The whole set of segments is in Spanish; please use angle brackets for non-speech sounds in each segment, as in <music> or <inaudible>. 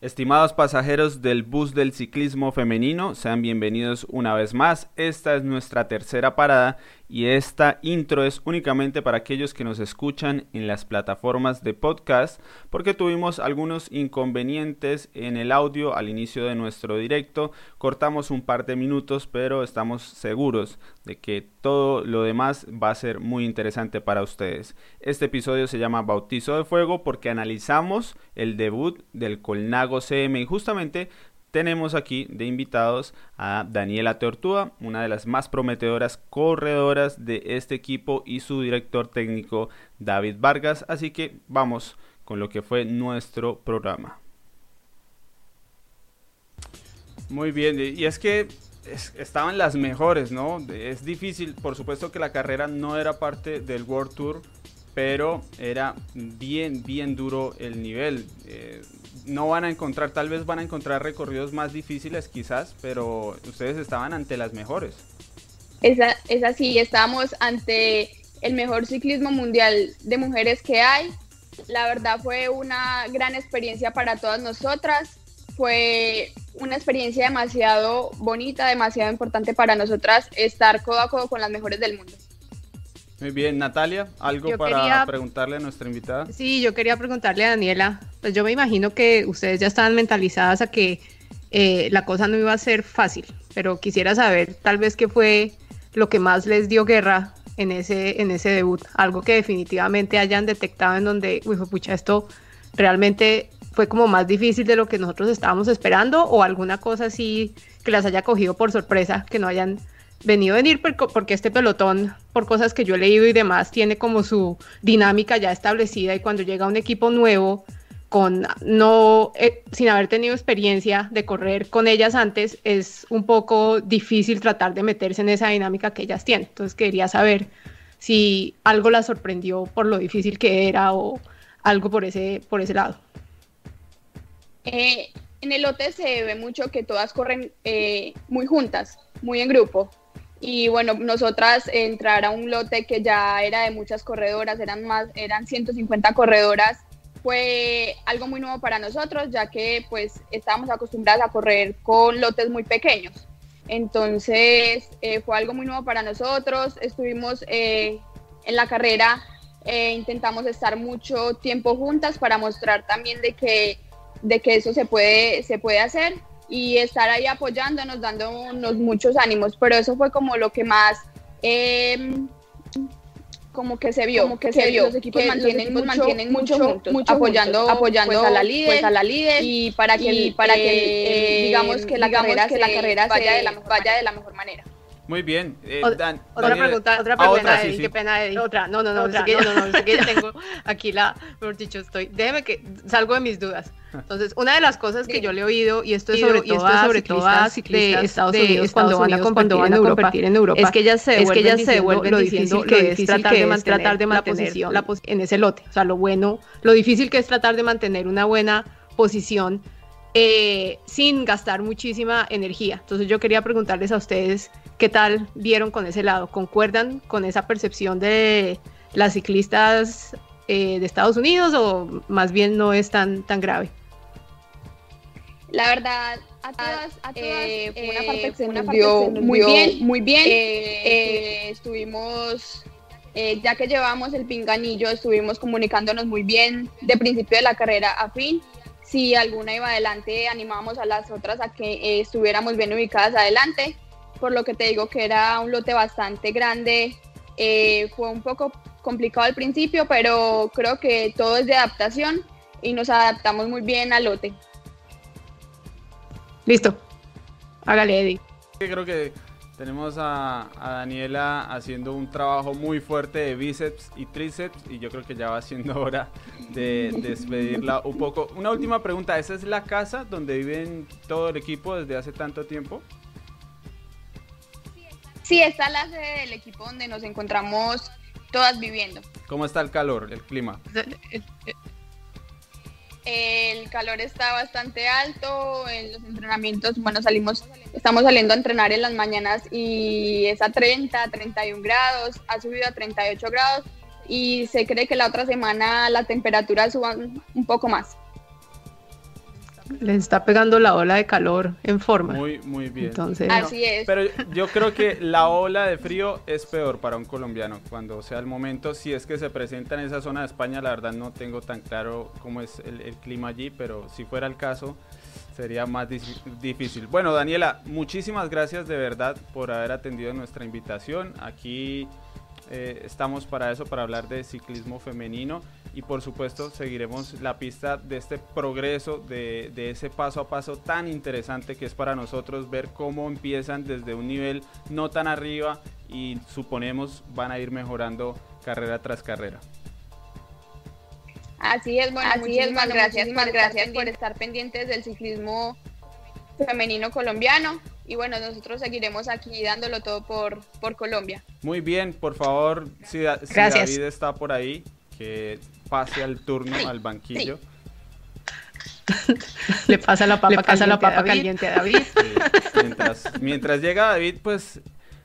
Estimados pasajeros del bus del ciclismo femenino, sean bienvenidos una vez más. Esta es nuestra tercera parada y esta intro es únicamente para aquellos que nos escuchan en las plataformas de podcast porque tuvimos algunos inconvenientes en el audio al inicio de nuestro directo. Cortamos un par de minutos, pero estamos seguros de que todo lo demás va a ser muy interesante para ustedes. Este episodio se llama Bautizo de Fuego porque analizamos el debut del Colnago CM y justamente tenemos aquí de invitados a Daniela Tortúa, una de las más prometedoras corredoras de este equipo y su director técnico David Vargas. Así que vamos con lo que fue nuestro programa. Muy bien, y es que estaban las mejores, ¿no? Es difícil, por supuesto que la carrera no era parte del World Tour, pero era bien, bien duro el nivel. Eh, no van a encontrar, tal vez van a encontrar recorridos más difíciles quizás, pero ustedes estaban ante las mejores. Es, es así, estábamos ante el mejor ciclismo mundial de mujeres que hay. La verdad fue una gran experiencia para todas nosotras. Fue una experiencia demasiado bonita, demasiado importante para nosotras estar codo a codo con las mejores del mundo. Muy bien, Natalia, ¿algo para preguntarle a nuestra invitada? Sí, yo quería preguntarle a Daniela, pues yo me imagino que ustedes ya estaban mentalizadas a que eh, la cosa no iba a ser fácil, pero quisiera saber tal vez qué fue lo que más les dio guerra en ese, en ese debut, algo que definitivamente hayan detectado en donde, uy, pucha, esto realmente fue como más difícil de lo que nosotros estábamos esperando o alguna cosa así que las haya cogido por sorpresa, que no hayan venido a venir porque este pelotón, por cosas que yo he leído y demás, tiene como su dinámica ya establecida y cuando llega un equipo nuevo con no eh, sin haber tenido experiencia de correr con ellas antes es un poco difícil tratar de meterse en esa dinámica que ellas tienen. Entonces quería saber si algo la sorprendió por lo difícil que era o algo por ese por ese lado. Eh, en el lote se ve mucho que todas corren eh, muy juntas, muy en grupo. Y bueno, nosotras entrar a un lote que ya era de muchas corredoras, eran más, eran 150 corredoras, fue algo muy nuevo para nosotros, ya que pues estábamos acostumbradas a correr con lotes muy pequeños. Entonces eh, fue algo muy nuevo para nosotros. Estuvimos eh, en la carrera, eh, intentamos estar mucho tiempo juntas para mostrar también de que, de que eso se puede, se puede hacer y estar ahí apoyándonos, dándonos muchos ánimos, pero eso fue como lo que más... Em, como que se vio, como que se vio, los equipos mantienen, mucho, mantienen mucho, juntos, apoyando, apoyando pues, a la líder, pues, a la líder y para que, para que eh, digamos que la carrera, que la carrera vaya, de la, vaya de la mejor manera. Muy bien. Eh, otra pregunta, otra ah, pregunta, qué pena, Eddie. Otra, no, no, no, otra, no, no, no, que <laughs> tengo aquí la, mejor dicho, estoy, déjeme que salgo de mis dudas. Entonces, una de las cosas que yo le he oído, y esto es sobre, todo, a sobre todo a ciclistas de Estados Unidos, cuando, van a cuando van a competir en Europa, es que ellas se es que ellas se devuelven lo difícil que es tratar de mantener, tratar de mantener la posición la pos en ese lote. O sea, lo bueno, lo difícil que es tratar de mantener una buena posición eh, sin gastar muchísima energía. Entonces yo quería preguntarles a ustedes qué tal vieron con ese lado. ¿Concuerdan con esa percepción de las ciclistas eh, de Estados Unidos o más bien no es tan, tan grave? La verdad, a todas, a eh, fue una parte que se nos dio muy bien, muy bien. estuvimos ya que llevamos el pinganillo, estuvimos comunicándonos muy bien de principio de la carrera a fin si alguna iba adelante, animábamos a las otras a que eh, estuviéramos bien ubicadas adelante, por lo que te digo que era un lote bastante grande, eh, fue un poco complicado al principio, pero creo que todo es de adaptación y nos adaptamos muy bien al lote. Listo, hágale Eddie. Creo que tenemos a, Daniela haciendo un trabajo muy fuerte de bíceps y tríceps y yo creo que ya va siendo hora de, despedirla un poco. Una última pregunta, ¿esa es la casa donde viven todo el equipo desde hace tanto tiempo? Sí, esta es la sede del equipo donde nos encontramos todas viviendo. ¿Cómo está el calor, el clima? El calor está bastante alto, en los entrenamientos, bueno, salimos, estamos saliendo a entrenar en las mañanas y es a 30, 31 grados, ha subido a 38 grados y se cree que la otra semana la temperatura suba un poco más. Les está pegando la ola de calor en forma. Muy, muy bien. Entonces, Así es. Pero yo creo que la ola de frío es peor para un colombiano cuando sea el momento. Si es que se presenta en esa zona de España, la verdad no tengo tan claro cómo es el, el clima allí, pero si fuera el caso, sería más difícil. Bueno, Daniela, muchísimas gracias de verdad por haber atendido nuestra invitación. Aquí eh, estamos para eso, para hablar de ciclismo femenino y por supuesto seguiremos la pista de este progreso, de, de, ese paso a paso tan interesante que es para nosotros ver cómo empiezan desde un nivel no tan arriba y suponemos van a ir mejorando carrera tras carrera. Así es, bueno, Así es, más gracias, más gracias por estar pendientes del ciclismo femenino colombiano y bueno, nosotros seguiremos aquí dándolo todo por, por Colombia. Muy bien, por favor, si, David está por ahí, que pase al turno, al banquillo. <laughs> Le pasa la papa, caliente, la papa caliente a David. mientras, mientras llega David, pues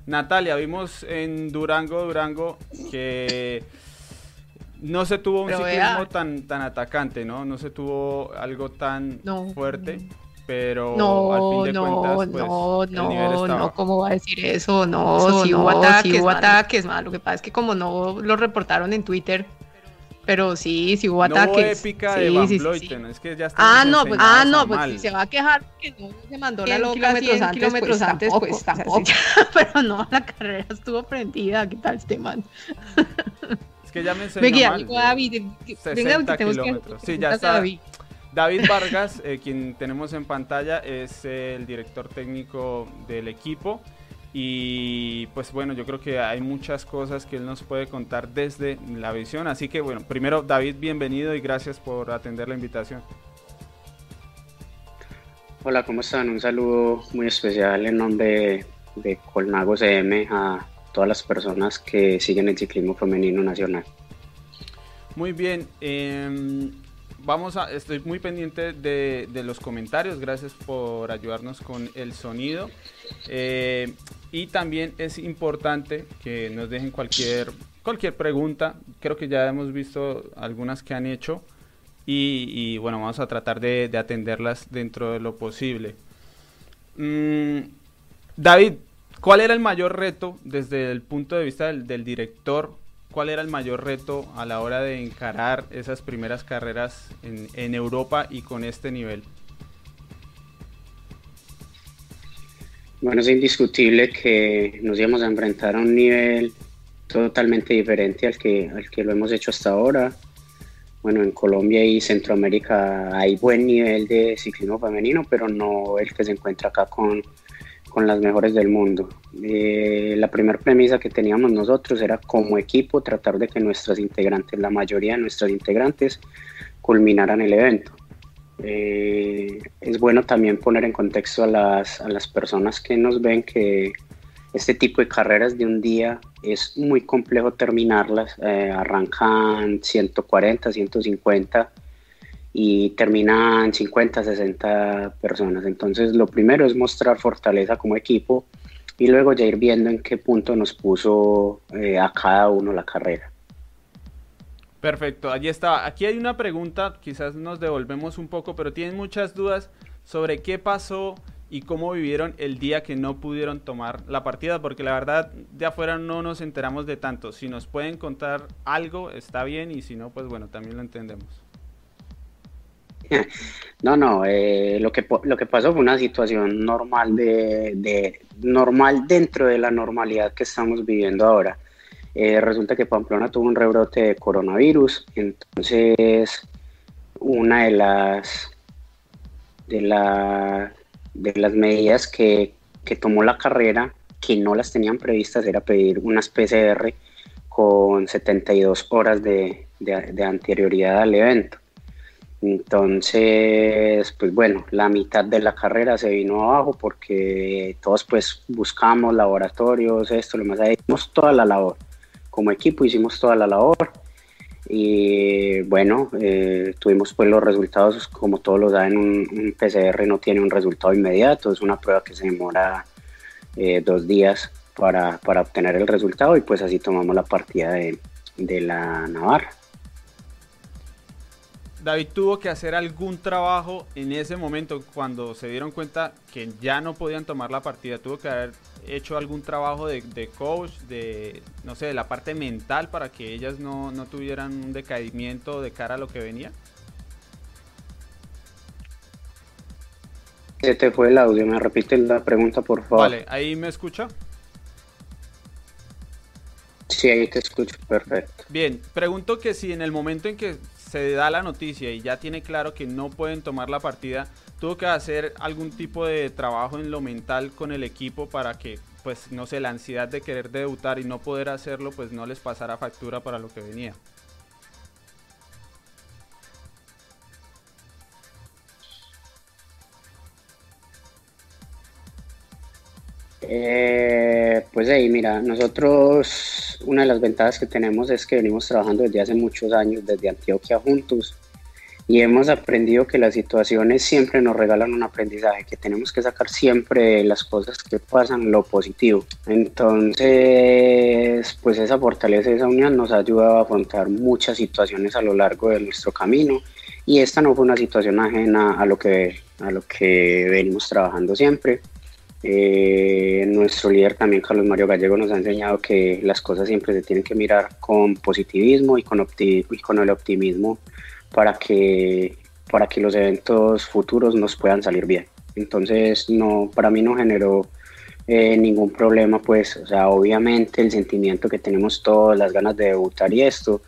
Natalia, vimos en Durango, Durango, que no se tuvo un ciclismo tan, tan atacante, ¿no? No se tuvo algo tan fuerte pero no, al fin de no, cuentas, pues, no, no, no, ¿cómo va a decir eso? No, si hubo ataques, hubo ataques, Lo que pasa es que como no lo reportaron en Twitter, pero sí, sí hubo ataques. No épica de Van sí, es que ya Ah, no, pues, ah, no, pues si se va a quejar que no se mandó la loca kilómetros antes, kilómetros pues, antes, tampoco, pues tampoco. <laughs> pero no, la carrera estuvo prendida, ¿qué tal este man? Es que ya me <laughs> enseñó me mal. David, 60 kilómetros. Sí, ya está. David. Vargas, eh, quien tenemos en pantalla, es el director técnico del equipo. Y pues bueno, yo creo que hay muchas cosas que él nos puede contar desde la visión. Así que bueno, primero David, bienvenido y gracias por atender la invitación. Hola, ¿cómo están? Un saludo muy especial en nombre de Colnago CM a todas las personas que siguen el ciclismo femenino nacional. Muy bien, eh, vamos a, estoy muy pendiente de, los comentarios, gracias por ayudarnos con el sonido. Eh, y también es importante que nos dejen cualquier, cualquier pregunta, creo que ya hemos visto algunas que han hecho y, bueno, vamos a tratar de, atenderlas dentro de lo posible. Mm, David, ¿cuál era el mayor reto desde el punto de vista del, del director ¿Cuál era el mayor reto a la hora de encarar esas primeras carreras en, Europa y con este nivel? Bueno, es indiscutible que nos íbamos a enfrentar a un nivel totalmente diferente al que, al que lo hemos hecho hasta ahora. Bueno, en Colombia y Centroamérica hay buen nivel de ciclismo femenino, pero no el que se encuentra acá con, con las mejores del mundo. Eh, la primera premisa que teníamos nosotros era como equipo tratar de que nuestras integrantes, la mayoría de nuestras integrantes, culminaran el evento. Eh, es bueno también poner en contexto a las, a las personas que nos ven que este tipo de carreras de un día es muy complejo terminarlas. Eh, arrancan 140, 150 y terminan 50, 60 personas. Entonces lo primero es mostrar fortaleza como equipo y luego ya ir viendo en qué punto nos puso eh, a cada uno la carrera. Perfecto, allí está. Aquí hay una pregunta, quizás nos devolvemos un poco, pero tienen muchas dudas sobre qué pasó y cómo vivieron el día que no pudieron tomar la partida, porque la verdad de afuera no nos enteramos de tanto. Si nos pueden contar algo, está bien, y si no, pues bueno, también lo entendemos. <laughs> No, no, eh, lo, que, lo que pasó fue una situación normal, de, normal dentro de la normalidad que estamos viviendo ahora. Eh, resulta que Pamplona tuvo un rebrote de coronavirus, entonces una de las, de, la, de las medidas que, tomó la carrera, que no las tenían previstas, era pedir unas PCR con 72 horas de anterioridad al evento. Entonces, pues bueno, la mitad de la carrera se vino abajo porque todos pues buscamos laboratorios, esto, lo más, hicimos toda la labor. Como equipo hicimos toda la labor y bueno, eh, tuvimos pues los resultados, como todos lo saben, un, PCR no tiene un resultado inmediato, es una prueba que se demora eh, dos días para, obtener el resultado y pues así tomamos la partida de, de la Navarra. David tuvo que hacer algún trabajo en ese momento cuando se dieron cuenta que ya no podían tomar la partida. Tuvo que haber hecho algún trabajo de, coach, de, no sé, de la parte mental para que ellas no, no tuvieran un decaimiento de cara a lo que venía. Se te fue el audio, me repite la pregunta por favor. Vale, ahí me escucha. Sí, ahí te escucho, perfecto. Bien, pregunto que si en el momento en que se da la noticia y ya tiene claro que no pueden tomar la partida, tuvo que hacer algún tipo de trabajo en lo mental con el equipo para que, pues, no sé, la ansiedad de querer debutar y no poder hacerlo, pues no les pasara factura para lo que venía. Eh, pues ahí, mira, nosotros una de las ventajas que tenemos es que venimos trabajando desde hace muchos años, desde Antioquia juntos, y hemos aprendido que las situaciones siempre nos regalan un aprendizaje, que tenemos que sacar siempre las cosas que pasan, lo positivo. Entonces, pues esa fortaleza, esa unión nos ha ayudado a afrontar muchas situaciones a lo largo de nuestro camino, y esta no fue una situación ajena a lo que, a lo que venimos trabajando siempre. Eh, nuestro líder también, Carlos Mario Gallego, nos ha enseñado que las cosas siempre se tienen que mirar con positivismo y con, y con el optimismo para que, para que los eventos futuros nos puedan salir bien. Entonces, no, para mí no generó eh, ningún problema, pues, o sea, obviamente el sentimiento que tenemos todos, las ganas de debutar y esto,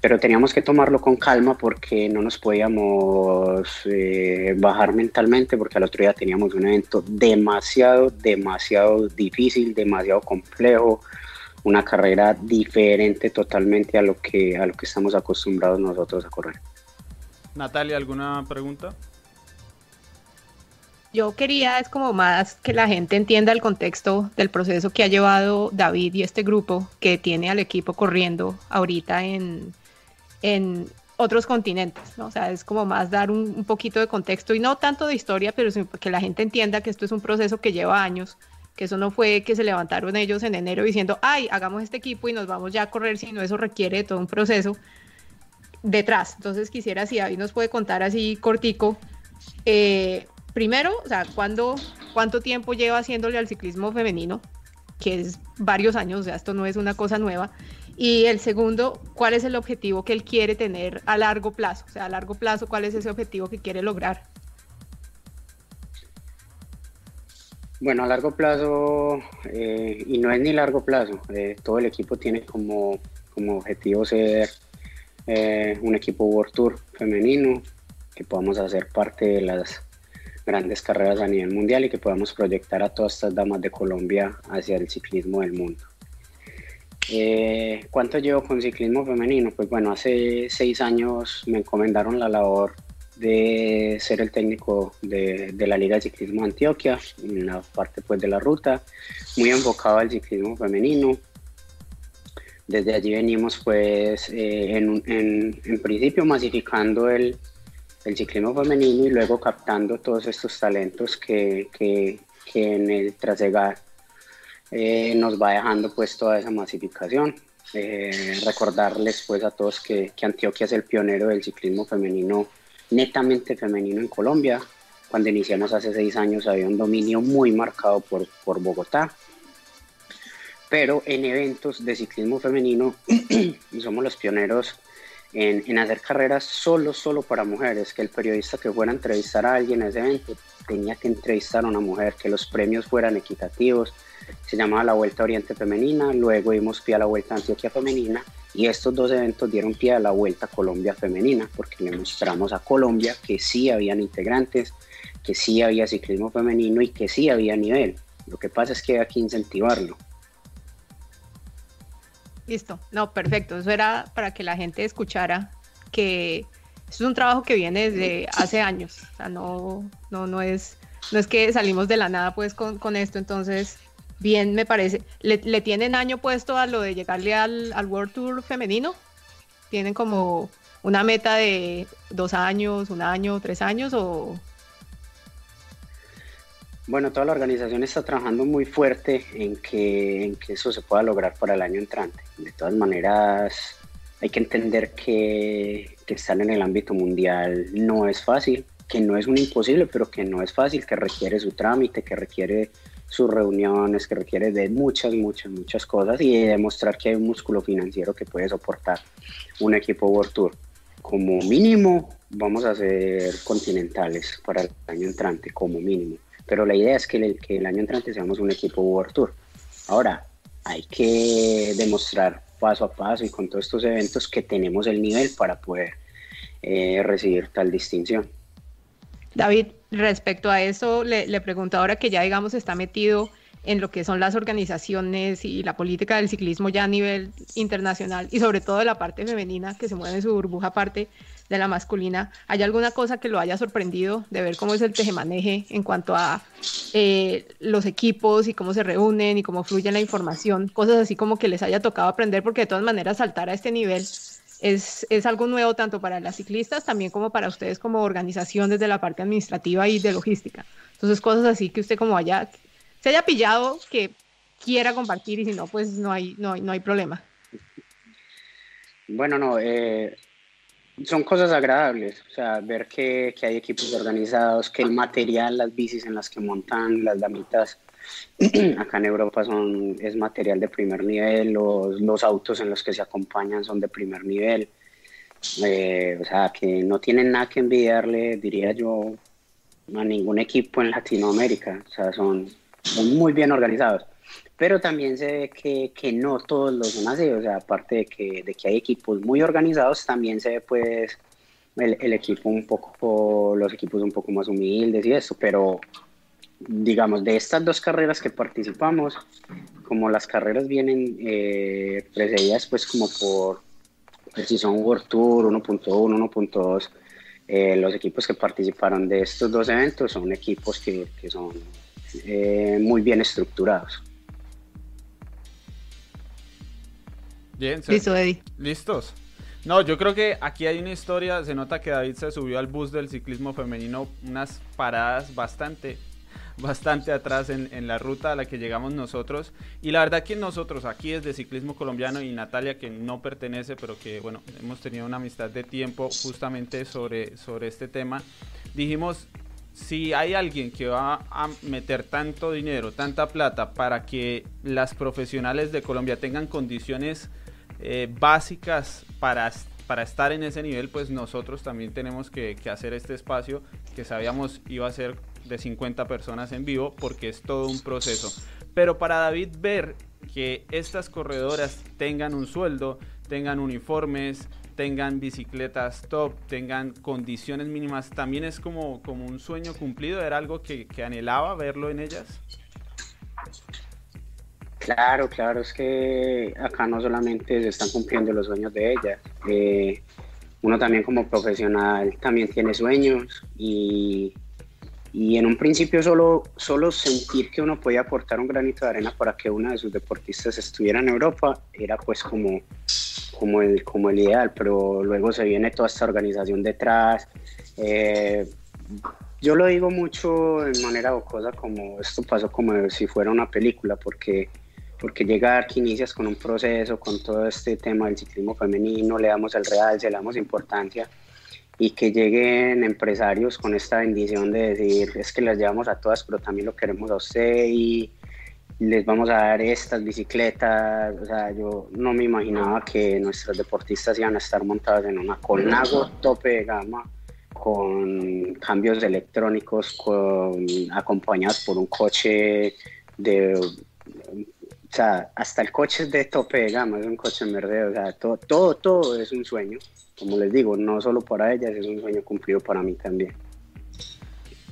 pero teníamos que tomarlo con calma porque no nos podíamos eh, bajar mentalmente porque al otro día teníamos un evento demasiado, demasiado difícil, demasiado complejo, una carrera diferente totalmente a lo que, a lo que estamos acostumbrados nosotros a correr. Natalia, ¿alguna pregunta? Yo quería, es como más que la gente entienda el contexto del proceso que ha llevado David y este grupo que tiene al equipo corriendo ahorita en, en otros continentes, ¿no? O sea, es como más dar un, poquito de contexto y no tanto de historia, pero que la gente entienda que esto es un proceso que lleva años, que eso no fue que se levantaron ellos en enero diciendo, ay, hagamos este equipo y nos vamos ya a correr, sino eso requiere todo un proceso detrás. Entonces quisiera si David nos puede contar así cortico, eh, primero, o sea, ¿cuándo, ¿cuánto tiempo lleva haciéndole al ciclismo femenino? Que es varios años, o sea, esto no es una cosa nueva. Y el segundo, ¿cuál es el objetivo que él quiere tener a largo plazo? O sea, a largo plazo, ¿cuál es ese objetivo que quiere lograr? Bueno, a largo plazo, eh, y no es ni largo plazo, eh, todo el equipo tiene como, como objetivo ser eh, un equipo World Tour femenino, que podamos hacer parte de las grandes carreras a nivel mundial y que podamos proyectar a todas estas damas de Colombia hacia el ciclismo del mundo. Eh, ¿Cuánto llevo con ciclismo femenino? Pues bueno, hace seis años me encomendaron la labor de ser el técnico de, la Liga de Ciclismo de Antioquia, en la parte pues de la ruta, muy enfocado al ciclismo femenino. Desde allí venimos pues eh, en, principio masificando el, ciclismo femenino y luego captando todos estos talentos que, que en el trasegar eh, nos va dejando pues toda esa masificación. Eh, recordarles pues a todos que, Antioquia es el pionero del ciclismo femenino, netamente femenino en Colombia. Cuando iniciamos hace seis años había un dominio muy marcado por, por Bogotá, pero en eventos de ciclismo femenino <clears throat> somos los pioneros en, en, hacer carreras solo, solo para mujeres, que el periodista que fuera a entrevistar a alguien en ese evento tenía que entrevistar a una mujer, que los premios fueran equitativos, se llamaba la Vuelta Oriente Femenina, luego dimos pie a la Vuelta Antioquia Femenina y estos dos eventos dieron pie a la Vuelta Colombia Femenina porque le mostramos a Colombia que sí habían integrantes, que sí había ciclismo femenino y que sí había nivel. Lo que pasa es que hay que incentivarlo. Listo, no, perfecto. Eso era para que la gente escuchara que eso es un trabajo que viene desde hace años. O sea, no, no, no es, no es que salimos de la nada pues con, con esto. Entonces, bien me parece. ¿Le, tienen año puesto a lo de llegarle al, World Tour femenino? ¿Tienen como una meta de dos años, un año, tres años o...? Bueno, toda la organización está trabajando muy fuerte en que, en que eso se pueda lograr para el año entrante. De todas maneras, hay que entender que, que estar en el ámbito mundial no es fácil, que no es un imposible, pero que no es fácil, que requiere su trámite, que requiere sus reuniones, que requiere de muchas, muchas, muchas cosas y demostrar que hay un músculo financiero que puede soportar un equipo World Tour. Como mínimo, vamos a ser continentales para el año entrante, como mínimo. Pero la idea es que el, que el año entrante seamos un equipo World Tour. Ahora, hay que demostrar paso a paso y con todos estos eventos que tenemos el nivel para poder eh, recibir tal distinción. David, respecto a eso, le, pregunto ahora que ya, digamos, está metido en lo que son las organizaciones y la política del ciclismo ya a nivel internacional y sobre todo de la parte femenina que se mueve en su burbuja aparte de la masculina. ¿Hay alguna cosa que lo haya sorprendido de ver cómo es el tejemaneje en cuanto a eh, los equipos y cómo se reúnen y cómo fluye la información? Cosas así como que les haya tocado aprender porque de todas maneras saltar a este nivel es, es, algo nuevo tanto para las ciclistas también como para ustedes como organización desde la parte administrativa y de logística. Entonces, cosas así que usted como haya, se haya pillado que quiera compartir y si no, pues no hay, no hay, no hay problema. Bueno, no, eh, son cosas agradables, o sea, ver que, que, hay equipos organizados, que el material, las bicis en las que montan las damitas, <clears throat> acá en Europa son, es material de primer nivel, los, los autos en los que se acompañan son de primer nivel, eh, o sea, que no tienen nada que envidiarle, diría yo, a ningún equipo en Latinoamérica, o sea, son, son muy bien organizados. Pero también se ve que, que no todos los son así, o sea, aparte de que, de que hay equipos muy organizados, también se ve pues el, el equipo un poco, los equipos un poco más humildes y eso, pero digamos, de estas dos carreras que participamos, como las carreras vienen eh, precedidas pues como por, si son World Tour 1.1, 1.2, eh, los equipos que participaron de estos dos eventos son equipos que, que son eh, muy bien estructurados. Bien. Listo, Eddie. ¿Listos? No, yo creo que aquí hay una historia, se nota que David se subió al bus del ciclismo femenino unas paradas bastante bastante atrás en, en, la ruta a la que llegamos nosotros. Y la verdad que nosotros aquí desde Ciclismo Colombiano y Natalia, que no pertenece, pero que bueno, hemos tenido una amistad de tiempo justamente sobre, sobre este tema, dijimos, si hay alguien que va a meter tanto dinero, tanta plata para que las profesionales de Colombia tengan condiciones eh, básicas para para estar en ese nivel, pues nosotros también tenemos que, que, hacer este espacio que sabíamos iba a ser de 50 personas en vivo porque es todo un proceso. Pero para David ver que estas corredoras tengan un sueldo, tengan uniformes, tengan bicicletas top, tengan condiciones mínimas, también es como, como un sueño cumplido, era algo que, anhelaba verlo en ellas. Claro, claro, es que acá no solamente se están cumpliendo los sueños de ellas, eh, uno también como profesional también tiene sueños y, y, en un principio solo, solo sentir que uno podía aportar un granito de arena para que una de sus deportistas estuviera en Europa era pues como, como, el, como el ideal, pero luego se viene toda esta organización detrás. Eh, yo lo digo mucho en manera jocosa como esto pasó como si fuera una película porque porque llegar que inicias con un proceso, con todo este tema del ciclismo femenino, le damos el realce, le damos importancia y que lleguen empresarios con esta bendición de decir, es que las llevamos a todas, pero también lo queremos a usted y les vamos a dar estas bicicletas, o sea, yo no me imaginaba que nuestros deportistas iban a estar montados en una Colnago tope de gama, con cambios electrónicos, con, acompañados por un coche de o sea, hasta el coche es de tope de gama, es un coche en verde, o sea, todo, todo, todo es un sueño. Como les digo, no solo para ellas, es un sueño cumplido para mí también.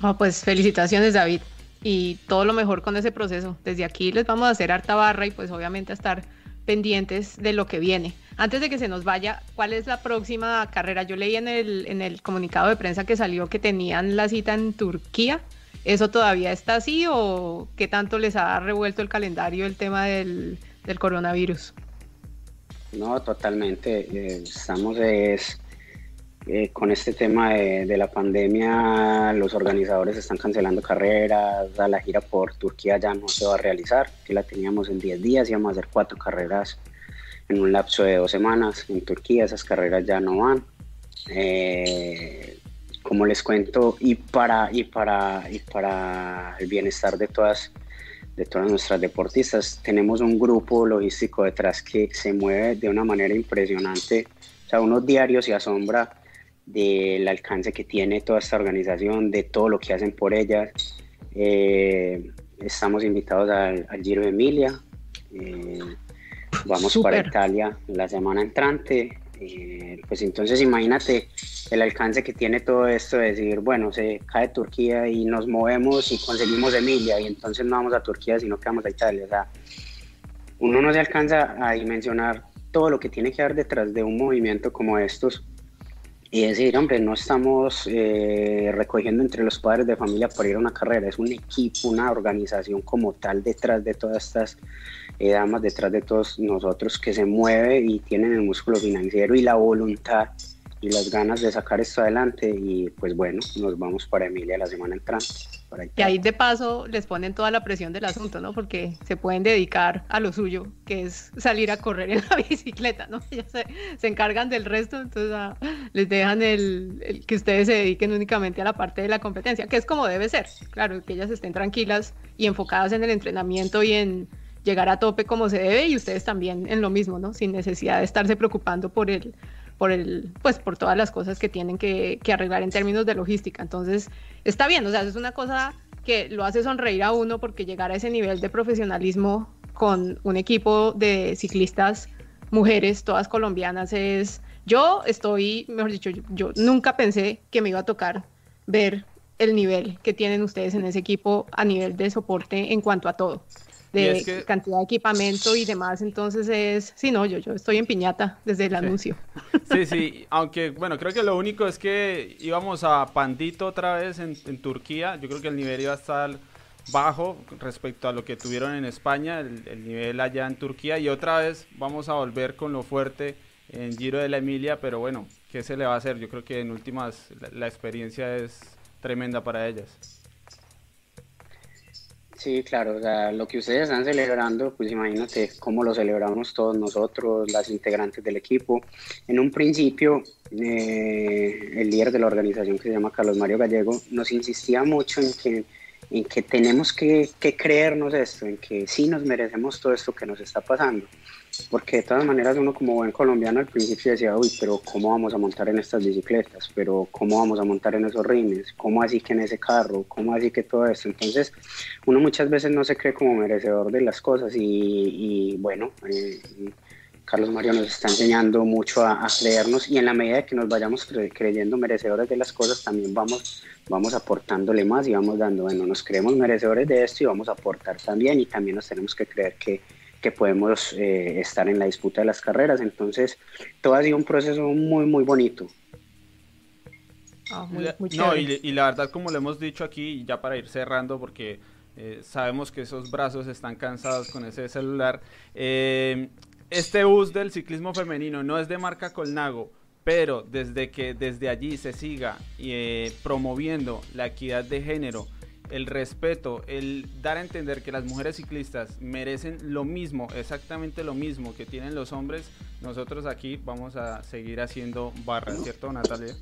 Oh, pues felicitaciones, David, y todo lo mejor con ese proceso. Desde aquí les vamos a hacer harta barra y pues obviamente a estar pendientes de lo que viene. Antes de que se nos vaya, ¿cuál es la próxima carrera? Yo leí en el, en el comunicado de prensa que salió que tenían la cita en Turquía. ¿Eso todavía está así o qué tanto les ha revuelto el calendario el tema del, del coronavirus? No, totalmente. Eh, estamos es, eh, con este tema de, la pandemia, los organizadores están cancelando carreras, la gira por Turquía ya no se va a realizar, que la teníamos en 10 días, íbamos a hacer cuatro carreras en un lapso de dos semanas en Turquía, esas carreras ya no van. Eh, como les cuento, y para, y para, y para el bienestar de todas, de todas nuestras deportistas, tenemos un grupo logístico detrás que se mueve de una manera impresionante. O sea, unos diarios se asombra del alcance que tiene toda esta organización, de todo lo que hacen por ellas. Eh, estamos invitados al, Giro de Emilia. Eh, vamos para Italia la semana entrante. Eh, pues entonces imagínate el alcance que tiene todo esto de decir, bueno, se cae Turquía y nos movemos y conseguimos Emilia y entonces no vamos a Turquía sino que vamos a Italia. Uno no se alcanza a dimensionar todo lo que tiene que haber detrás de un movimiento como estos y decir, hombre, no estamos eh, recogiendo entre los padres de familia por ir a una carrera, es un equipo, una organización como tal detrás de todas estas eh, damas, detrás de todos nosotros que se mueve y tienen el músculo financiero y la voluntad y las ganas de sacar esto adelante y pues bueno, nos vamos para Emilia la semana entrante. y ahí de paso les ponen toda la presión del asunto, ¿no? Porque se pueden dedicar a lo suyo, que es salir a correr en la <laughs> bicicleta, ¿no? Ya se, se encargan del resto, entonces ah, les dejan el, que ustedes se dediquen únicamente a la parte de la competencia, que es como debe ser, claro, que ellas estén tranquilas y enfocadas en el entrenamiento y en llegar a tope como se debe y ustedes también en lo mismo, ¿no? Sin necesidad de estarse preocupando por el por el, pues por todas las cosas que tienen que, arreglar en términos de logística. Entonces, está bien, o sea, es una cosa que lo hace sonreír a uno porque llegar a ese nivel de profesionalismo con un equipo de ciclistas mujeres, todas colombianas, es, yo estoy, mejor dicho, yo nunca pensé que me iba a tocar ver el nivel que tienen ustedes en ese equipo a nivel de soporte en cuanto a todo de cantidad de equipamiento y demás, entonces es, sí, no, yo, yo estoy en piñata desde el anuncio. <laughs> Sí, sí, aunque bueno, creo que lo único es que íbamos a Pandito otra vez en, Turquía, yo creo que el nivel iba a estar bajo respecto a lo que tuvieron en España, el, nivel allá en Turquía, y otra vez vamos a volver con lo fuerte en Giro de la Emilia, pero bueno, ¿qué se le va a hacer? Yo creo que en últimas la experiencia es tremenda para ellas. Sí, claro, o sea, lo que ustedes están celebrando, pues imagínate cómo lo celebramos todos nosotros, las integrantes del equipo. En un principio, eh, el líder de la organización que se llama Carlos Mario Gallego nos insistía mucho en que, en que tenemos que, que creernos esto, en que sí nos merecemos todo esto que nos está pasando porque de todas maneras uno como buen colombiano al principio decía, uy, pero ¿cómo vamos a montar en estas bicicletas? Pero ¿cómo vamos a montar en esos rines? ¿Cómo así que en ese carro? ¿Cómo así que todo esto? Entonces uno muchas veces no se cree como merecedor de las cosas y, bueno, eh, Carlos Mario nos está enseñando mucho a, creernos y en la medida que nos vayamos creyendo merecedores de las cosas también vamos, vamos aportándole más y vamos dando, bueno, nos creemos merecedores de esto y vamos a aportar también y también nos tenemos que creer que que podemos eh, estar en la disputa de las carreras. Entonces, todo ha sido un proceso muy, muy bonito. Ah, no, y, la verdad, como lo hemos dicho aquí, ya para ir cerrando, porque eh, sabemos que esos brazos están cansados con ese celular, eh, este bus del ciclismo femenino no es de marca Colnago, pero desde que desde allí se siga promoviendo la equidad de género, el respeto, el dar a entender que las mujeres ciclistas merecen lo mismo, exactamente lo mismo que tienen los hombres, nosotros aquí vamos a seguir haciendo barras, ¿cierto, Natalia?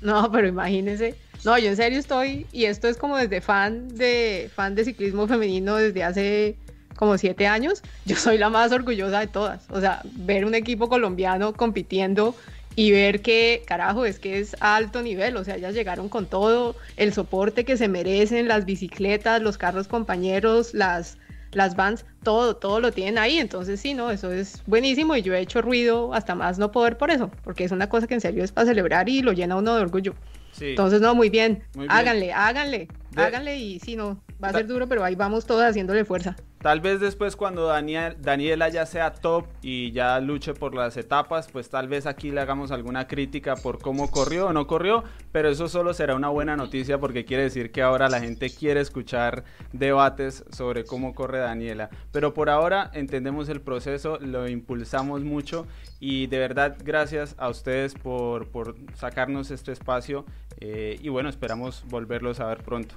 No, pero imagínense. No, yo en serio estoy, y esto es como desde fan de, fan de ciclismo femenino desde hace como siete años, yo soy la más orgullosa de todas. O sea, ver un equipo colombiano compitiendo y ver que, carajo, es que es alto nivel, o sea, ya llegaron con todo el soporte que se merecen, las bicicletas, los carros compañeros, las, las vans, todo, todo lo tienen ahí, entonces sí, no, eso es buenísimo y yo he hecho ruido hasta más no poder por eso, porque es una cosa que en serio es para celebrar y lo llena uno de orgullo. Entonces, no, muy bien. háganle, háganle, háganle y sí, no, va a ser duro, pero ahí vamos todos haciéndole fuerza. Tal vez después cuando Daniel, Daniela ya sea top y ya luche por las etapas, pues tal vez aquí le hagamos alguna crítica por cómo corrió o no corrió, pero eso solo será una buena noticia porque quiere decir que ahora la gente quiere escuchar debates sobre cómo corre Daniela. Pero por ahora entendemos el proceso, lo impulsamos mucho y de verdad gracias a ustedes por, por sacarnos este espacio eh, y bueno, esperamos volverlos a ver pronto.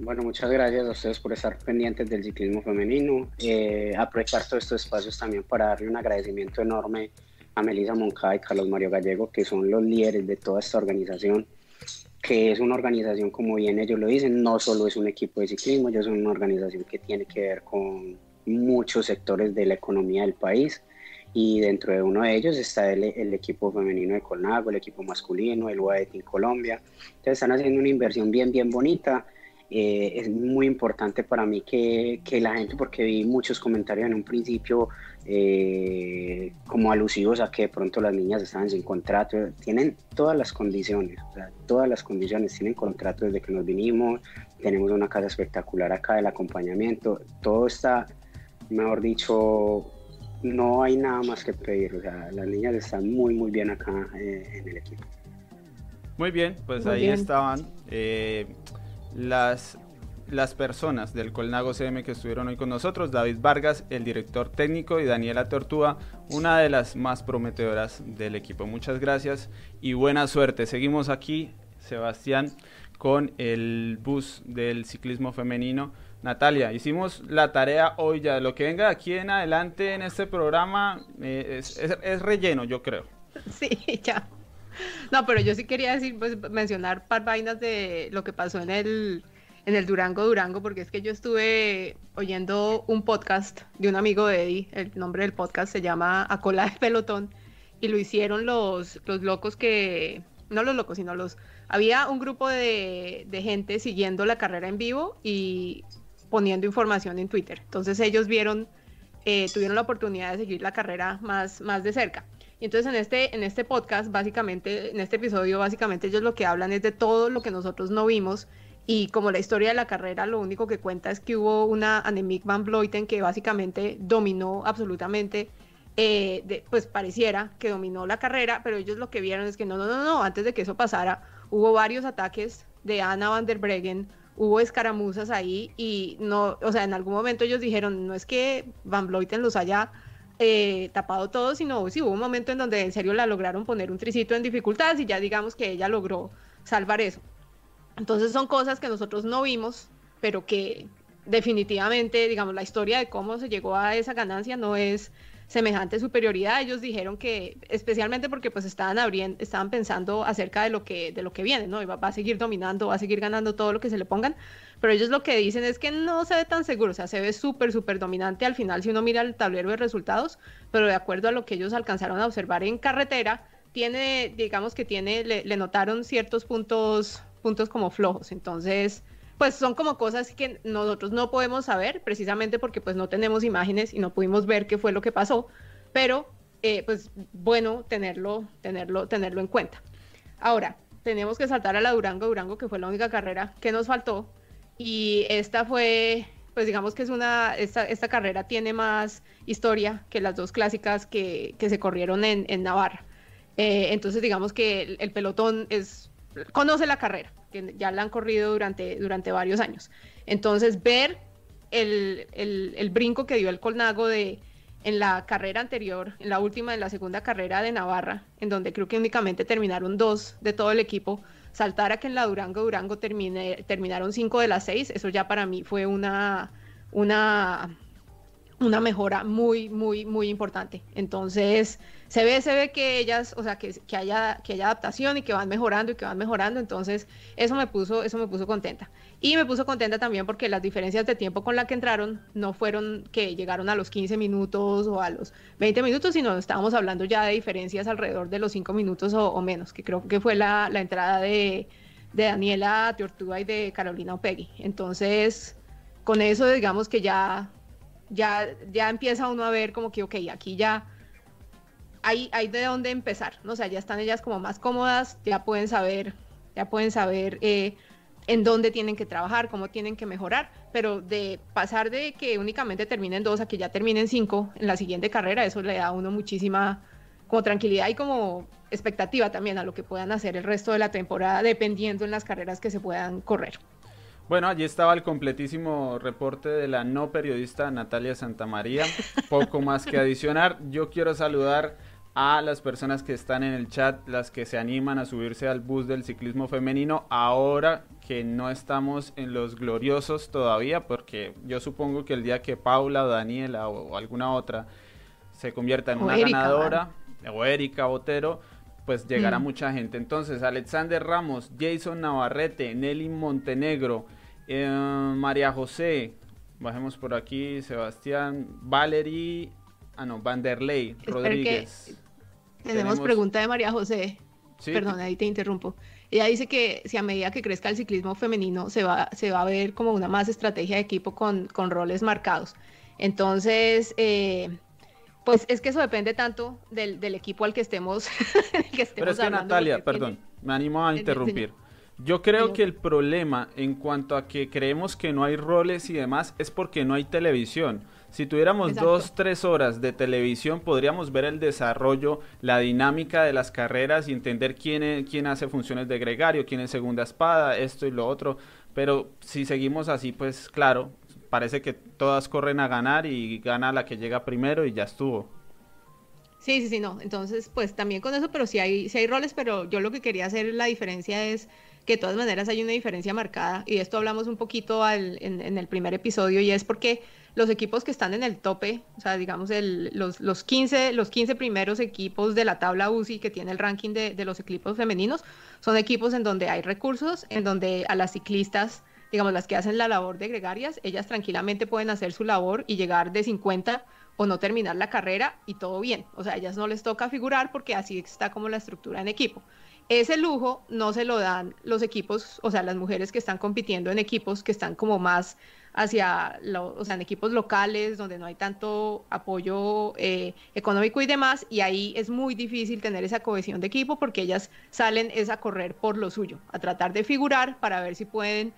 Bueno, muchas gracias a ustedes por estar pendientes del ciclismo femenino. Eh, aprovechar todos estos espacios también para darle un agradecimiento enorme a Melissa Moncada y Carlos Mario Gallego, que son los líderes de toda esta organización, que es una organización, como bien ellos lo dicen, no solo es un equipo de ciclismo, ellos son una organización que tiene que ver con muchos sectores de la economía del país y dentro de uno de ellos está el, el equipo femenino de Colnago, el equipo masculino, el UAE Team Colombia. Entonces están haciendo una inversión bien, bien bonita eh, es muy importante para mí que, que, la gente, porque vi muchos comentarios en un principio eh, como alusivos a que de pronto las niñas estaban sin contrato, tienen todas las condiciones, o sea, todas las condiciones, tienen contrato desde que nos vinimos, tenemos una casa espectacular acá, el acompañamiento, todo está, mejor dicho, no hay nada más que pedir, o sea, las niñas están muy, muy bien acá eh, en el equipo. Muy bien, pues ahí estaban las, las personas del Colnago CM que estuvieron hoy con nosotros, David Vargas, el director técnico, y Daniela Tortúa, una de las más prometedoras del equipo. Muchas gracias y buena suerte. Seguimos aquí, Sebastián, con el bus del ciclismo femenino. Natalia, hicimos la tarea hoy ya. Lo que venga aquí en adelante en este programa eh, es, es relleno, yo creo. <laughs> Sí, ya. <laughs> No, pero yo sí quería decir, pues mencionar par vainas de lo que pasó en el, en el Durango Durango, porque es que yo estuve oyendo un podcast de un amigo de Eddie, el nombre del podcast se llama A Cola de Pelotón, y lo hicieron los, los locos que, no los locos, sino los, había un grupo de, de gente siguiendo la carrera en vivo y poniendo información en Twitter. Entonces ellos vieron, eh, tuvieron la oportunidad de seguir la carrera más, más de cerca. Y entonces en este, en este podcast, básicamente, en este episodio, básicamente ellos lo que hablan es de todo lo que nosotros no vimos. Y como la historia de la carrera lo único que cuenta es que hubo una Annemiek van Vleuten que básicamente dominó absolutamente, eh, pues pareciera que dominó la carrera, pero ellos lo que vieron es que no, no, no, no, antes de que eso pasara, hubo varios ataques de Anna van der Breggen, hubo escaramuzas ahí y no, o sea, en algún momento ellos dijeron, no es que Van Vleuten los haya eh, tapado todo, sino sí hubo un momento en donde en serio la lograron poner un tricito en dificultades y ya digamos que ella logró salvar eso. Entonces son cosas que nosotros no vimos, pero que definitivamente, digamos, la historia de cómo se llegó a esa ganancia no es semejante superioridad. Ellos dijeron que, especialmente porque pues estaban abriendo, estaban pensando acerca de lo que, de lo que viene, ¿no? Va, a seguir dominando, va a seguir ganando todo lo que se le pongan. Pero ellos lo que dicen es que no se ve tan seguro, o sea, se ve súper, súper dominante al final si uno mira el tablero de resultados, pero de acuerdo a lo que ellos alcanzaron a observar en carretera, tiene, digamos que tiene, le, le notaron ciertos puntos, puntos como flojos. Entonces, pues son como cosas que nosotros no podemos saber precisamente porque pues no tenemos imágenes y no pudimos ver qué fue lo que pasó, pero eh, pues bueno tenerlo, tenerlo, tenerlo en cuenta. Ahora, tenemos que saltar a la Durango Durango, que fue la única carrera que nos faltó y esta fue, pues digamos que es una, esta, esta carrera tiene más historia que las dos clásicas que, que se corrieron en, en Navarra. Eh, entonces digamos que el pelotón es conoce la carrera, que ya la han corrido durante, durante varios años. Entonces, ver el, el, brinco que dio el Colnago de en la carrera anterior, en la última, en la segunda carrera de Navarra, en donde creo que únicamente terminaron dos de todo el equipo, saltar a que en la Durango Durango termine, terminaron cinco de las seis, eso ya para mí fue una, una una mejora muy, muy, muy importante. Entonces, se ve, se ve que ellas, o sea, que, que, haya, que haya adaptación y que van mejorando y que van mejorando. Entonces, eso me puso, eso me puso contenta. Y me puso contenta también porque las diferencias de tiempo con la que entraron no fueron que llegaron a los 15 minutos o a los 20 minutos, sino estábamos hablando ya de diferencias alrededor de los 5 minutos o, menos, que creo que fue la, entrada de, de Daniela Tortuga y de Carolina Opegui. Entonces, con eso digamos que ya ya, ya empieza uno a ver como que, ok, aquí ya hay, hay de dónde empezar, ¿no? O sea, ya están ellas como más cómodas, ya pueden saber, ya pueden saber eh, en dónde tienen que trabajar, cómo tienen que mejorar, pero de pasar de que únicamente terminen dos a que ya terminen cinco en la siguiente carrera, eso le da a uno muchísima como tranquilidad y como expectativa también a lo que puedan hacer el resto de la temporada, dependiendo en las carreras que se puedan correr. Bueno, allí estaba el completísimo reporte de la no periodista Natalia Santamaría. <laughs> Poco más que adicionar. Yo quiero saludar a las personas que están en el chat, las que se animan a subirse al bus del ciclismo femenino, ahora que no estamos en los gloriosos todavía, porque yo supongo que el día que Paula o Daniela o, alguna otra se convierta en una ganadora, o Erika Botero, pues llegará mm. mucha gente. Entonces, Alexander Ramos, Jason Navarrete, Nelly Montenegro, eh, María José, bajemos por aquí, Sebastián, Valerie, ah no, Vanderlei, Rodríguez. Tenemos, pregunta de María José. Perdón, ahí te interrumpo. Ella dice que si a medida que crezca el ciclismo femenino se va, se va a ver como una más estrategia de equipo con, con roles marcados. Entonces, eh, pues es que eso depende tanto del, del equipo al que estemos, <laughs> que estemos Pero es que Natalia, perdón, me animo a interrumpir. Yo creo que el problema en cuanto a que creemos que no hay roles y demás es porque no hay televisión. Si tuviéramos dos, tres horas de televisión, podríamos ver el desarrollo, la dinámica de las carreras y entender quién, quién hace funciones de gregario, quién es segunda espada, esto y lo otro. Pero si seguimos así, pues claro, parece que todas corren a ganar y gana la que llega primero y ya estuvo. Sí, sí, sí, no. Entonces, pues también con eso, pero sí hay, sí hay roles, pero yo lo que quería hacer la diferencia es que de todas maneras hay una diferencia marcada, y de esto hablamos un poquito en, el primer episodio, y es porque los equipos que están en el tope, o sea, digamos, los, los, 15, los 15 primeros equipos de la tabla UCI que tiene el ranking de, de los equipos femeninos, son equipos en donde hay recursos, en donde a las ciclistas digamos, las que hacen la labor de gregarias, ellas tranquilamente pueden hacer su labor y llegar de 50 o no terminar la carrera y todo bien. O sea, a ellas no les toca figurar porque así está como la estructura en equipo. Ese lujo no se lo dan los equipos, o sea, las mujeres que están compitiendo en equipos que están como más hacia, o sea, en equipos locales donde no hay tanto apoyo eh, económico y demás, y ahí es muy difícil tener esa cohesión de equipo porque ellas salen es a correr por lo suyo, a tratar de figurar para ver si pueden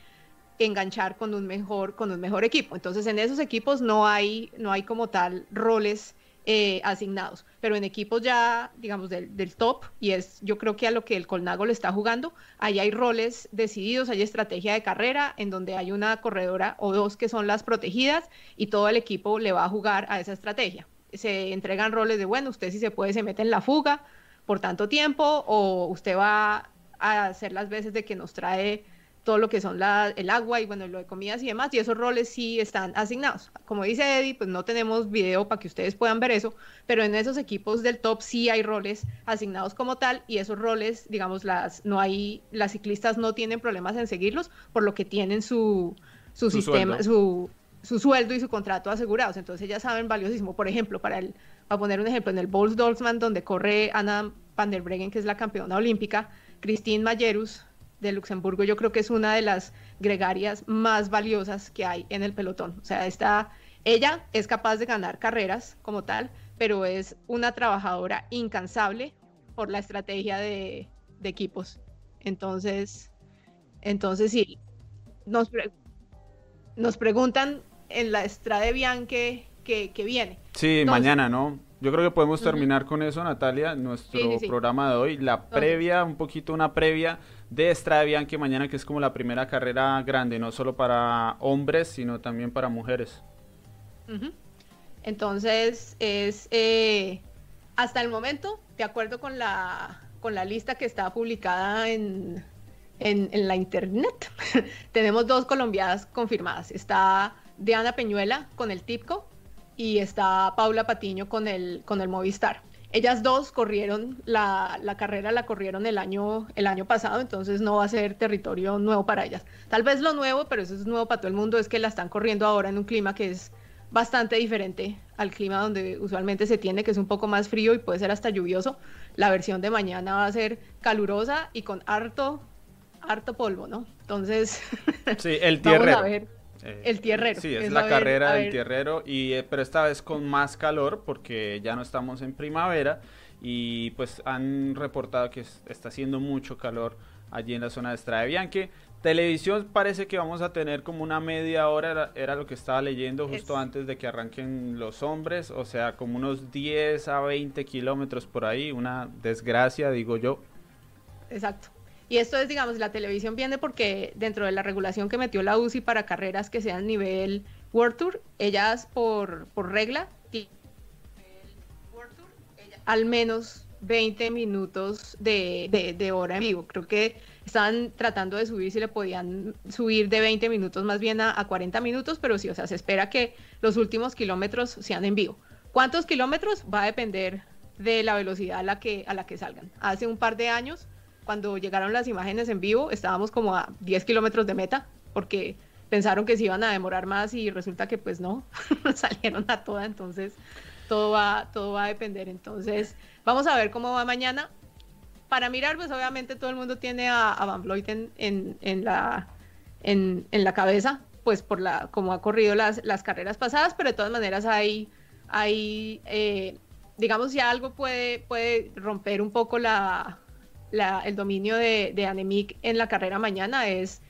enganchar con un mejor, con un mejor equipo. Entonces, en esos equipos no hay, no hay como tal roles eh, asignados. Pero en equipos ya, digamos, del, top, y es yo creo que a lo que el Colnago le está jugando, ahí hay roles decididos, hay estrategia de carrera, en donde hay una corredora o dos que son las protegidas, y todo el equipo le va a jugar a esa estrategia. Se entregan roles de, bueno, usted si se puede se mete en la fuga por tanto tiempo, o usted va a hacer las veces de que nos trae todo lo que son la, el agua y bueno, lo de comidas y demás, y esos roles sí están asignados. Como dice Eddie, pues no tenemos video para que ustedes puedan ver eso, pero en esos equipos del top sí hay roles asignados como tal, y esos roles, digamos, las, no hay, las ciclistas no tienen problemas en seguirlos, por lo que tienen su, su, sistema, su, su sueldo y su contrato asegurados. Entonces ya saben valiosísimo. Por ejemplo, para el, para poner un ejemplo, en el Bowls Dolzman, donde corre Anna van der Breggen, que es la campeona olímpica, Christine Mayerus, de Luxemburgo yo creo que es una de las gregarias más valiosas que hay en el pelotón. O sea, está, ella es capaz de ganar carreras como tal, pero es una trabajadora incansable por la estrategia de, equipos. Entonces, entonces sí, nos, nos preguntan en la Estrade Bianche que, que viene. Sí, mañana, ¿no? Yo creo que podemos terminar con eso, Natalia, nuestro programa de hoy. La previa, un poquito una previa de Estrada Bianchi mañana, que es como la primera carrera grande, no solo para hombres, sino también para mujeres. Entonces, es eh, hasta el momento, de acuerdo con la, con la lista que está publicada en, en, en la internet, <laughs> tenemos dos colombianas confirmadas. Está Diana Peñuela con el TIPCO y está Paula Patiño con el, con el Movistar. Ellas dos corrieron la, la, carrera, la corrieron el año, el año pasado, entonces no va a ser territorio nuevo para ellas. Tal vez lo nuevo, pero eso es nuevo para todo el mundo, es que la están corriendo ahora en un clima que es bastante diferente al clima donde usualmente se tiene, que es un poco más frío y puede ser hasta lluvioso. La versión de mañana va a ser calurosa y con harto, harto polvo, ¿no? Entonces, sí, el tierrero. <laughs> vamos a ver eh, el tierrero. Sí, es, la carrera del tierrero, y, eh, pero esta vez con más calor porque ya no estamos en primavera y pues han reportado que está haciendo mucho calor allí en la zona de Estrada Bianche. Televisión parece que vamos a tener como una media hora, era, lo que estaba leyendo justo antes de que arranquen los hombres, o sea, como unos 10 a 20 kilómetros por ahí, una desgracia, digo yo. Exacto. Y esto es, digamos, la televisión viene porque dentro de la regulación que metió la UCI para carreras que sean nivel World Tour, ellas por, regla al menos 20 minutos de, de, hora en vivo. Creo que estaban tratando de subir si le podían subir de 20 minutos más bien a, a 40 minutos, pero sí, o sea, se espera que los últimos kilómetros sean en vivo. ¿Cuántos kilómetros? Va a depender de la velocidad a la que, a la que salgan. Hace un par de años, cuando llegaron las imágenes en vivo, estábamos como a 10 kilómetros de meta, porque pensaron que se iban a demorar más y resulta que pues no, <laughs> salieron a toda, entonces todo va, todo va a depender. Entonces, vamos a ver cómo va mañana. Para mirar, pues obviamente todo el mundo tiene a, Van Vleuten en, la, en, la cabeza, pues por la, como ha corrido las, las carreras pasadas, pero de todas maneras hay, hay eh, digamos, ya algo puede, puede romper un poco la, la, el dominio de, de Anemic en la carrera mañana, es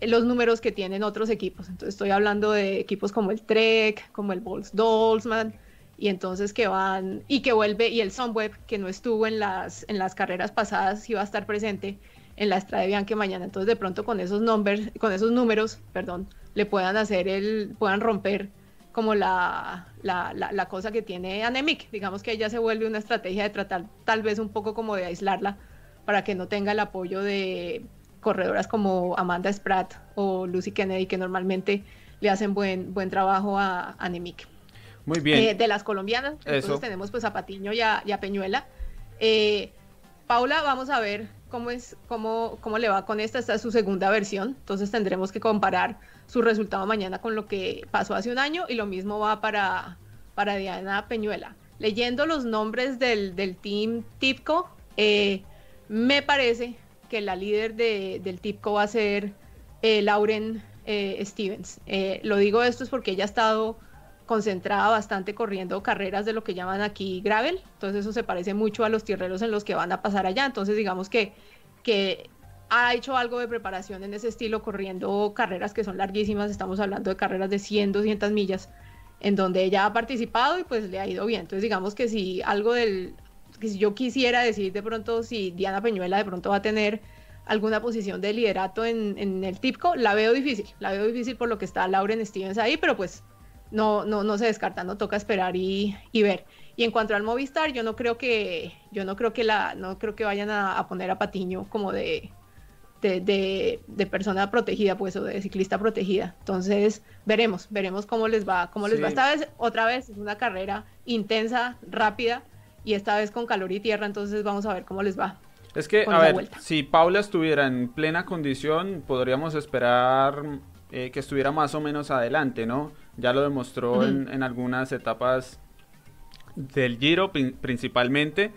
los números que tienen otros equipos. Entonces estoy hablando de equipos como el Trek, como el Bols Dolzman, y entonces que van y que vuelve y el Sunweb que no estuvo en las en las carreras pasadas iba a estar presente en la Estrada de Bianchi mañana entonces de pronto con esos nombres con esos números perdón le puedan hacer el puedan romper como la, la, la, cosa que tiene Anemic digamos que ella se vuelve una estrategia de tratar tal vez un poco como de aislarla para que no tenga el apoyo de corredoras como Amanda Spratt o Lucy Kennedy que normalmente le hacen buen buen trabajo a Anemic muy bien. Eh, de las colombianas. Entonces tenemos pues a Patiño y a, Peñuela. Eh, Paula, vamos a ver cómo es, cómo, cómo le va con esta. Esta es su segunda versión. Entonces tendremos que comparar su resultado mañana con lo que pasó hace un año y lo mismo va para, para Diana Peñuela. Leyendo los nombres del, team Tipco, eh, me parece que la líder del Tipco va a ser Lauren Stevens. lo digo esto es porque ella ha estado concentrada bastante corriendo carreras de lo que llaman aquí gravel, entonces eso se parece mucho a los tierreros en los que van a pasar allá, entonces digamos que, que ha hecho algo de preparación en ese estilo, corriendo carreras que son larguísimas, estamos hablando de carreras de 100, 200 millas, en donde ella ha participado y pues le ha ido bien, entonces digamos que si algo del, que si yo quisiera decir de pronto si Diana Peñuela de pronto va a tener alguna posición de liderato en, en el TIPCO, la veo difícil, la veo difícil por lo que está Lauren Stevens ahí, pero pues no, no, no se descarta, no toca esperar y, ver. Y en cuanto al Movistar, yo no creo que, yo no creo que la, no creo que vayan a, poner a Patiño como de, de, de, persona protegida, pues, o de ciclista protegida. Entonces, veremos, veremos cómo les va, cómo les va. Esta vez, otra vez, es una carrera intensa, rápida, y esta vez con calor y tierra, entonces vamos a ver cómo les va. Es que, a ver, si Paula estuviera en plena condición, podríamos esperar eh, que estuviera más o menos adelante, ¿no? Ya lo demostró en, algunas etapas del Giro principalmente,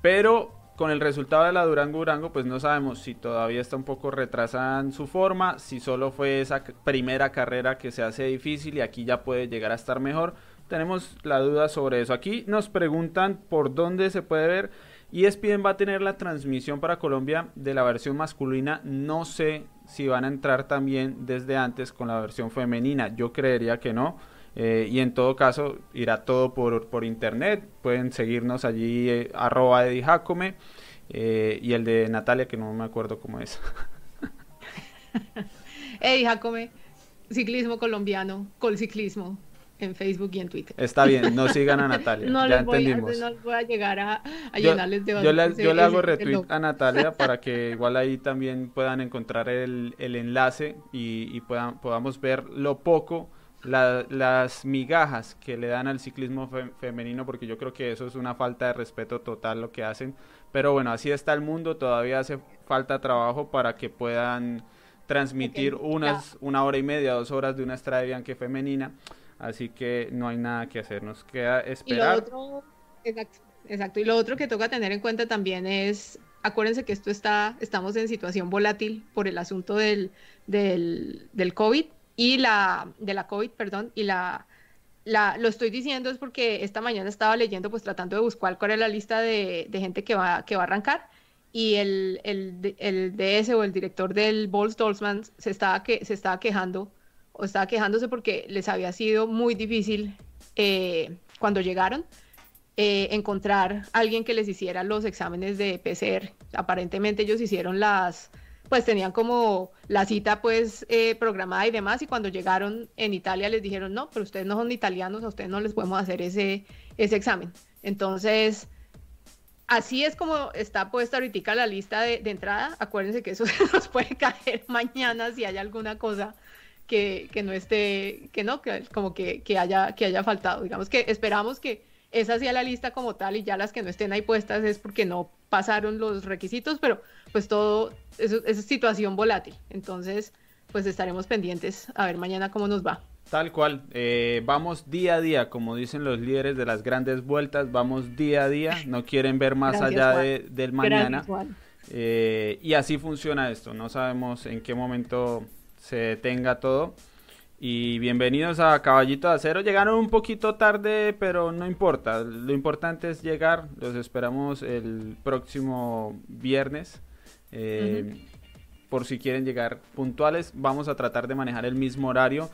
pero con el resultado de la Durango Durango, pues no sabemos si todavía está un poco retrasada en su forma, si solo fue esa primera carrera que se hace difícil y aquí ya puede llegar a estar mejor. Tenemos la duda sobre eso. Aquí nos preguntan por dónde se puede ver. Y ESPN va a tener la transmisión para Colombia de la versión masculina. No sé si van a entrar también desde antes con la versión femenina. Yo creería que no. Eh, y en todo caso irá todo por, por internet. Pueden seguirnos allí eh, arroba eh, y el de Natalia que no me acuerdo cómo es. <laughs> Eddie Jacome, ciclismo colombiano, ciclismo en Facebook y en Twitter. Está bien, no sigan a <laughs> Natalia. no, ya entendimos. no voy a llegar a, llenarles de Yo, le, yo le hago retweet a Natalia <laughs> para que igual ahí también puedan encontrar el, el enlace y, y, puedan, podamos ver lo poco, las migajas que le dan al ciclismo femenino, porque yo creo que eso es una falta de respeto total lo que hacen. Pero bueno, así está el mundo, todavía hace falta trabajo para que puedan transmitir unas, una hora y media, dos horas de una estrada de Bianque femenina. Así que no hay nada que hacer, nos queda esperar. Y lo otro, exacto, Y lo otro que toca tener en cuenta también es, acuérdense que esto está, estamos en situación volátil por el asunto del, del, del COVID y la, de la COVID, perdón, y la, la, lo estoy diciendo es porque esta mañana estaba leyendo, pues tratando de buscar cuál era la lista de, de gente que va, que va a arrancar y el, el, el DS o el director del Bols Dolzman se estaba, que, se estaba quejando estaba quejándose porque les había sido muy difícil eh, cuando llegaron eh, encontrar alguien que les hiciera los exámenes de PCR. Aparentemente ellos hicieron las, pues tenían como la cita pues eh, programada y demás y cuando llegaron en Italia les dijeron no, pero ustedes no son italianos, a ustedes no les podemos hacer ese, ese examen. Entonces, así es como está puesta ahorita la lista de, de entrada. Acuérdense que eso <laughs> nos puede caer mañana si hay alguna cosa que, no esté, que no, que como que, haya, que haya faltado. Digamos que esperamos que, esa sí a la lista como tal y ya las que no estén ahí puestas es porque no pasaron los requisitos, pero pues todo eso, es situación volátil. Entonces, pues estaremos pendientes a ver mañana cómo nos va. Tal cual, eh, vamos día a día, como dicen los líderes de las grandes vueltas, vamos día a día, no quieren ver más allá del mañana. Eh, y así funciona esto, no sabemos en qué momento se detenga todo. Y bienvenidos a Caballito de Acero. Llegaron un poquito tarde, pero no importa. Lo importante es llegar. Los esperamos el próximo viernes. Eh, por si quieren llegar puntuales, vamos a tratar de manejar el mismo horario.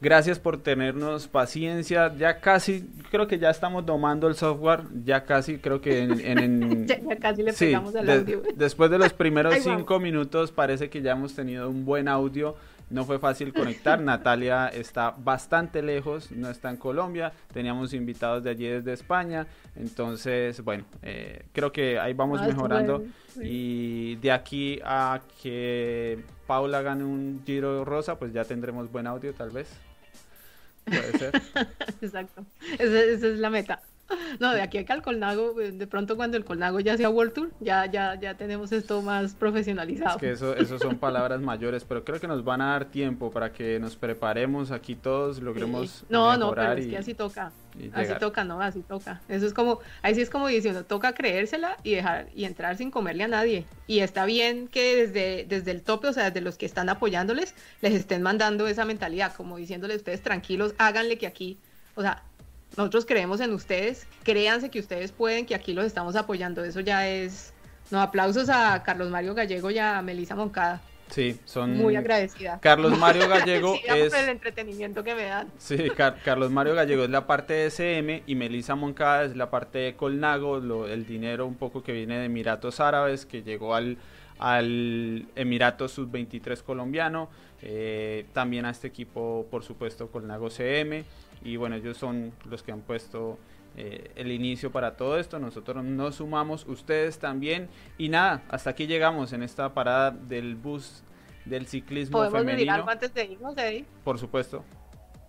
Gracias por tenernos paciencia. Ya casi, creo que ya estamos domando el software. Ya casi, creo que en. <laughs> ya, casi le pegamos al audio. Después de los primeros <laughs> cinco minutos, parece que ya hemos tenido un buen audio. No fue fácil conectar. <laughs> Natalia está bastante lejos, no está en Colombia. Teníamos invitados de allí desde España. Entonces, bueno, eh, creo que ahí vamos ah, mejorando. Y de aquí a que Paula gane un giro rosa, pues ya tendremos buen audio tal vez. Puede ser. <laughs> Exacto. esa es la meta. <laughs> No, de aquí a que al Colnago, eh, de pronto cuando el Colnago ya sea World Tour, ya, ya, ya tenemos esto más profesionalizado. Es que eso, eso son palabras mayores, pero creo que nos van a dar tiempo para que nos preparemos aquí todos, logremos No, no, pero es que así toca. Así toca, no, así toca. Eso es como, ahí sí es como diciendo, toca creérsela y dejar y entrar sin comerle a nadie. Y está bien que desde, desde el tope, o sea, desde los que están apoyándoles, les estén mandando esa mentalidad, como diciéndoles ustedes tranquilos, háganle que aquí, o sea, nosotros creemos en ustedes, créanse que ustedes pueden, que aquí los estamos apoyando. Eso ya es. No, aplausos a Carlos Mario Gallego y a Melisa Moncada. Sí, son muy agradecida. Carlos Mario <laughs> Gallego es el entretenimiento que me dan. Sí, Carlos Mario Gallego es la parte de SM y Melisa Moncada es la parte de Colnago, lo, el dinero un poco que viene de Emiratos Árabes que llegó al al Emirato Sub-23 colombiano, eh, también a este equipo, por supuesto, Colnago CM y bueno, ellos son los que han puesto eh, el inicio para todo esto. Nosotros nos sumamos, ustedes también. Y nada, hasta aquí llegamos en esta parada del bus del ciclismo ¿Podemos femenino. algo antes de irnos, Eddie? Por supuesto.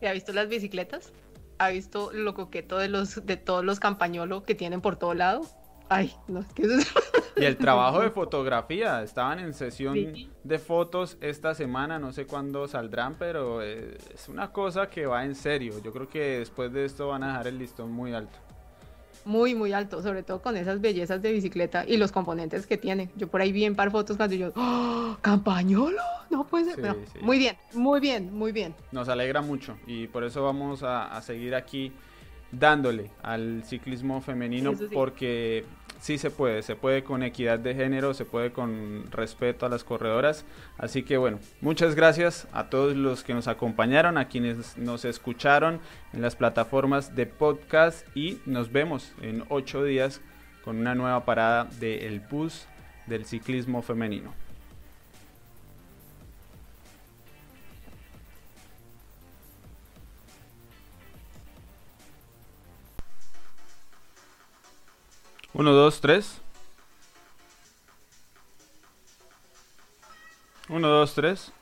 ¿Ha visto las bicicletas? ¿Ha visto lo coqueto de los de todos los campañolos que tienen por todo lado? Ay, no, es que Y el trabajo de <laughs> fotografía, estaban en sesión de fotos esta semana, no sé cuándo saldrán, pero eh, es una cosa que va en serio. Yo creo que después de esto van a dejar el listón muy alto. Muy, muy alto, sobre todo con esas bellezas de bicicleta y los componentes que tiene. Yo por ahí vi en par fotos cuando yo, ¡Oh, ¡Campañolo! No puede ser. Muy bien, muy bien, muy bien. Nos alegra mucho y por eso vamos a, seguir aquí dándole al ciclismo femenino porque sí se puede, se puede con equidad de género, se puede con respeto a las corredoras. Así que bueno, muchas gracias a todos los que nos acompañaron, a quienes nos escucharon en las plataformas de podcast y nos vemos en ocho días con una nueva parada del bus del ciclismo femenino. 1, 2, 3. 1, 2, 3.